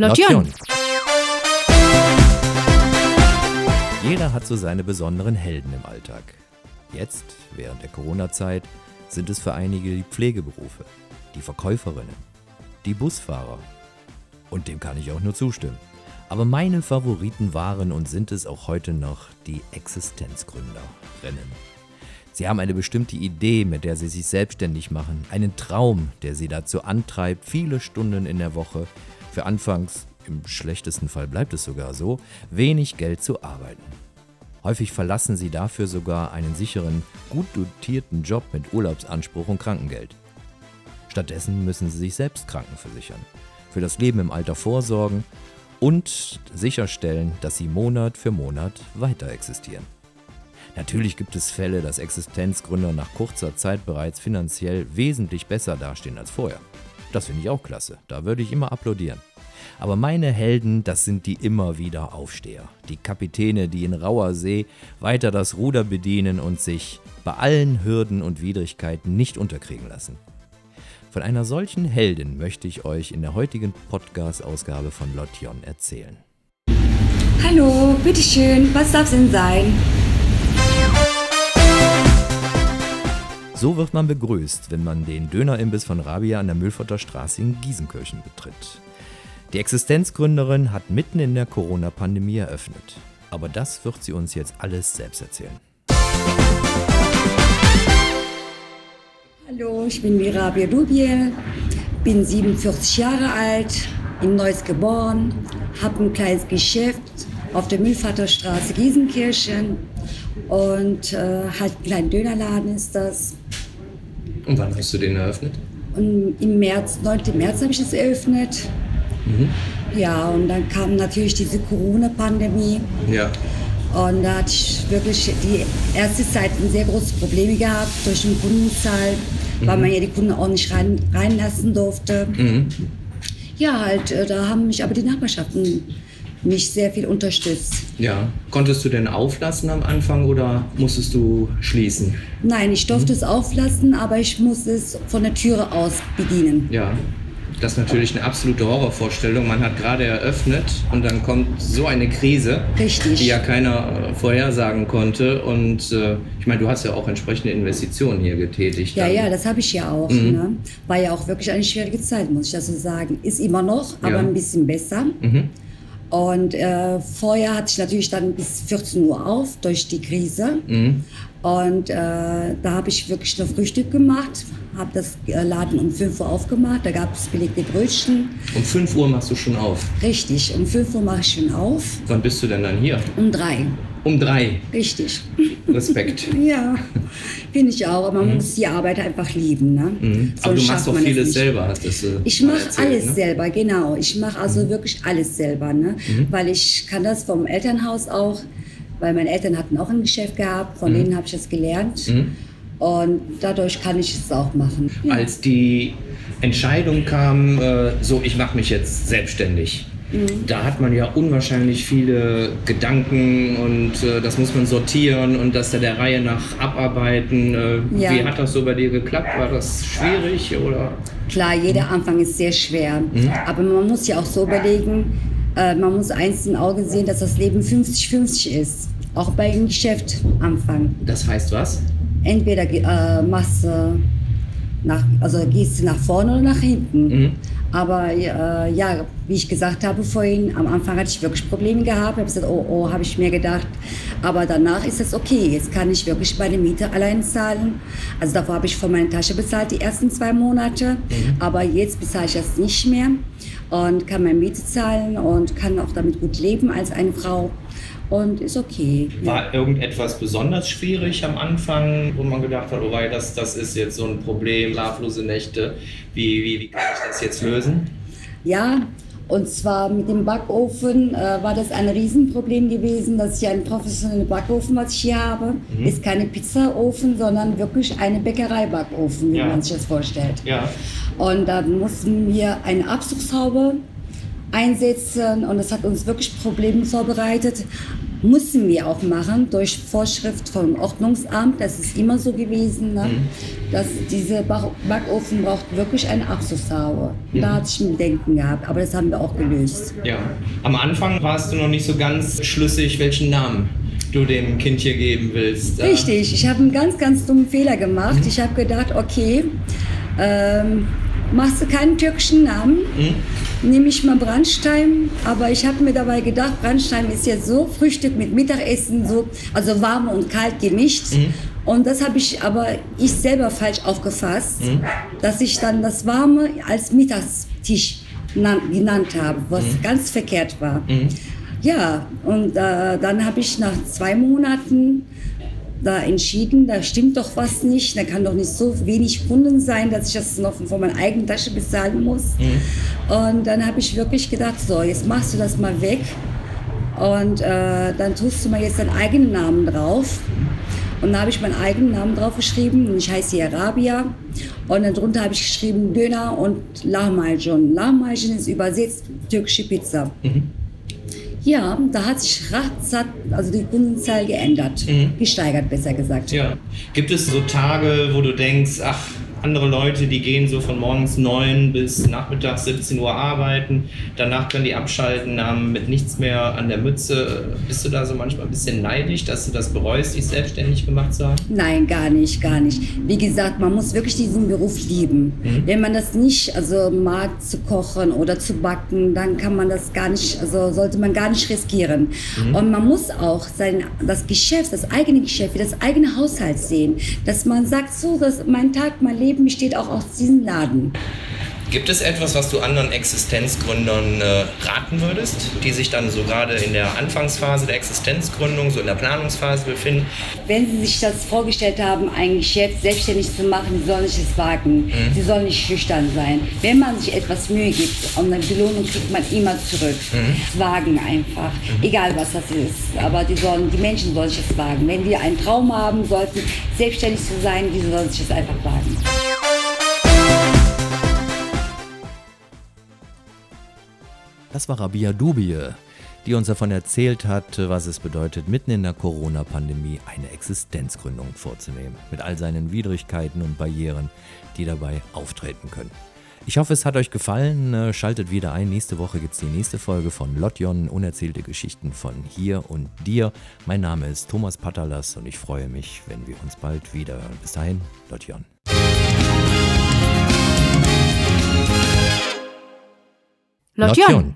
Lotion. Jeder hat so seine besonderen Helden im Alltag. Jetzt, während der Corona-Zeit, sind es für einige die Pflegeberufe, die Verkäuferinnen, die Busfahrer. Und dem kann ich auch nur zustimmen. Aber meine Favoriten waren und sind es auch heute noch die Existenzgründerinnen. Sie haben eine bestimmte Idee, mit der sie sich selbstständig machen, einen Traum, der sie dazu antreibt, viele Stunden in der Woche für anfangs, im schlechtesten Fall bleibt es sogar so, wenig Geld zu arbeiten. Häufig verlassen sie dafür sogar einen sicheren, gut dotierten Job mit Urlaubsanspruch und Krankengeld. Stattdessen müssen sie sich selbst krankenversichern, für das Leben im Alter vorsorgen und sicherstellen, dass sie Monat für Monat weiter existieren. Natürlich gibt es Fälle, dass Existenzgründer nach kurzer Zeit bereits finanziell wesentlich besser dastehen als vorher. Das finde ich auch klasse, da würde ich immer applaudieren. Aber meine Helden, das sind die immer wieder Aufsteher. Die Kapitäne, die in rauer See weiter das Ruder bedienen und sich bei allen Hürden und Widrigkeiten nicht unterkriegen lassen. Von einer solchen Heldin möchte ich euch in der heutigen Podcast-Ausgabe von Lotion erzählen. Hallo, bitteschön, was darf es denn sein? So wird man begrüßt, wenn man den Dönerimbiss von Rabia an der Müllforter Straße in Giesenkirchen betritt. Die Existenzgründerin hat mitten in der Corona-Pandemie eröffnet. Aber das wird sie uns jetzt alles selbst erzählen. Hallo, ich bin Mirabia Dubiel, bin 47 Jahre alt, in Neuss geboren, habe ein kleines Geschäft auf der Müllvaterstraße Giesenkirchen und äh, halt ein kleiner Dönerladen ist das. Und wann hast du den eröffnet? Und im März, 9. März habe ich es eröffnet. Mhm. Ja, und dann kam natürlich diese Corona-Pandemie. Ja. Und da hatte ich wirklich die erste Zeit ein sehr großes Problem gehabt durch den Kundenzahl, mhm. weil man ja die Kunden auch nicht rein, reinlassen durfte. Mhm. Ja, halt, äh, da haben mich aber die Nachbarschaften mich sehr viel unterstützt. Ja. Konntest du denn auflassen am Anfang oder musstest du schließen? Nein, ich durfte mhm. es auflassen, aber ich musste es von der Türe aus bedienen. Ja. Das ist natürlich eine absolute Horrorvorstellung. Man hat gerade eröffnet und dann kommt so eine Krise, Richtig. die ja keiner äh, vorhersagen konnte. Und äh, ich meine, du hast ja auch entsprechende Investitionen hier getätigt. Ja, dann. ja, das habe ich ja auch. Mhm. Ne? War ja auch wirklich eine schwierige Zeit, muss ich das so sagen. Ist immer noch, aber ja. ein bisschen besser. Mhm. Und äh, vorher hatte ich natürlich dann bis 14 Uhr auf durch die Krise. Mhm. Und äh, da habe ich wirklich nur Frühstück gemacht, habe das äh, Laden um 5 Uhr aufgemacht, da gab es belegte Brötchen. Um 5 Uhr machst du schon auf? Richtig, um 5 Uhr mache ich schon auf. Wann bist du denn dann hier? Um 3. Um 3? Richtig. Respekt. ja, finde ich auch. Aber man mhm. muss die Arbeit einfach lieben. Ne? Mhm. Aber du machst doch vieles selber. Das, äh, ich mache alles ne? selber, genau. Ich mache also mhm. wirklich alles selber. Ne? Mhm. Weil ich kann das vom Elternhaus auch weil meine Eltern hatten auch ein Geschäft gehabt, von mhm. denen habe ich das gelernt. Mhm. Und dadurch kann ich es auch machen. Ja. Als die Entscheidung kam, äh, so ich mache mich jetzt selbstständig, mhm. da hat man ja unwahrscheinlich viele Gedanken und äh, das muss man sortieren und das der Reihe nach abarbeiten. Äh, ja. Wie hat das so bei dir geklappt? War das schwierig oder? Klar, jeder Anfang ist sehr schwer. Mhm. Aber man muss ja auch so überlegen, äh, man muss eins in Auge sehen, dass das Leben 50-50 ist. Auch bei dem Geschäft anfangen. Das heißt was? Entweder äh, machst du nach, also gehst du nach vorne oder nach hinten. Mhm. Aber äh, ja, wie ich gesagt habe vorhin, am Anfang hatte ich wirklich Probleme gehabt. Ich habe gesagt, oh, oh, habe ich mir gedacht. Aber danach ist es okay. Jetzt kann ich wirklich meine Miete allein zahlen. Also davor habe ich von meiner Tasche bezahlt die ersten zwei Monate. Mhm. Aber jetzt bezahle ich das nicht mehr und kann meine Miete zahlen und kann auch damit gut leben als eine Frau und ist okay. War irgendetwas besonders schwierig am Anfang, wo man gedacht hat, oh wei, das, das ist jetzt so ein Problem, schlaflose Nächte, wie, wie, wie kann ich das jetzt lösen? Ja, und zwar mit dem Backofen äh, war das ein Riesenproblem gewesen, dass ich einen professionellen Backofen, was ich hier habe, mhm. ist keine Pizzaofen, sondern wirklich eine Bäckerei-Backofen, wie ja. man sich das vorstellt. Ja. Und da mussten wir eine Abzugshaube einsetzen und das hat uns wirklich Probleme vorbereitet. Mussten wir auch machen durch Vorschrift vom Ordnungsamt. Das ist immer so gewesen, ne? mhm. dass dieser Backofen braucht wirklich eine Abzugshaube. Mhm. Da hatte ich ein Denken gehabt, aber das haben wir auch gelöst. Ja, am Anfang warst du noch nicht so ganz schlüssig, welchen Namen du dem Kind hier geben willst. Richtig, ich habe einen ganz, ganz dummen Fehler gemacht. Mhm. Ich habe gedacht, okay, ähm, machst du keinen türkischen Namen, mhm. nehme ich mal Brandstein, aber ich habe mir dabei gedacht, Brandstein ist jetzt so Frühstück mit Mittagessen, so, also warm und kalt gemischt. Mhm. Und das habe ich aber ich selber falsch aufgefasst, mhm. dass ich dann das Warme als Mittagstisch genannt habe, was mhm. ganz verkehrt war. Mhm. Ja, und äh, dann habe ich nach zwei Monaten da entschieden, da stimmt doch was nicht, da kann doch nicht so wenig Kunden sein, dass ich das noch von meiner eigenen Tasche bezahlen muss. Mhm. Und dann habe ich wirklich gedacht, so, jetzt machst du das mal weg und äh, dann tust du mal jetzt deinen eigenen Namen drauf. Und da habe ich meinen eigenen Namen drauf geschrieben und ich heiße Arabia. Und dann drunter habe ich geschrieben Döner und Lahmacun. Lahmacun ist übersetzt türkische Pizza. Mhm. Ja, da hat sich ratzat, also die Kundenzahl geändert, mhm. gesteigert besser gesagt. Ja. Gibt es so Tage, wo du denkst, ach, andere Leute, die gehen so von morgens 9 bis nachmittags 17 Uhr arbeiten, danach können die abschalten, haben mit nichts mehr an der Mütze. Bist du da so manchmal ein bisschen neidisch, dass du das bereust, dich selbstständig gemacht zu haben? Nein, gar nicht, gar nicht. Wie gesagt, man muss wirklich diesen Beruf lieben. Mhm. Wenn man das nicht also mag zu kochen oder zu backen, dann kann man das gar nicht, also sollte man gar nicht riskieren. Mhm. Und man muss auch sein, das Geschäft, das eigene Geschäft, wie das eigene Haushalt sehen, dass man sagt, so, dass mein Tag, mein Leben Leben besteht auch aus diesem Laden. Gibt es etwas, was du anderen Existenzgründern äh, raten würdest, die sich dann so gerade in der Anfangsphase der Existenzgründung, so in der Planungsphase befinden? Wenn sie sich das vorgestellt haben, ein Geschäft selbstständig zu machen, sie sollen sich es wagen. Mhm. Sie sollen nicht schüchtern sein. Wenn man sich etwas Mühe gibt und eine Belohnung kriegt man immer zurück. Mhm. Wagen einfach. Mhm. Egal was das ist. Aber die, sollen, die Menschen sollen sich es wagen. Wenn die einen Traum haben sollten, selbstständig zu sein, die sollen sich es einfach wagen. Das war Rabia Dubie, die uns davon erzählt hat, was es bedeutet, mitten in der Corona-Pandemie eine Existenzgründung vorzunehmen. Mit all seinen Widrigkeiten und Barrieren, die dabei auftreten können. Ich hoffe, es hat euch gefallen. Schaltet wieder ein. Nächste Woche gibt es die nächste Folge von Lotjon, unerzählte Geschichten von hier und dir. Mein Name ist Thomas Patalas und ich freue mich, wenn wir uns bald wieder hören. Bis dahin, Lotjon. Lotjon.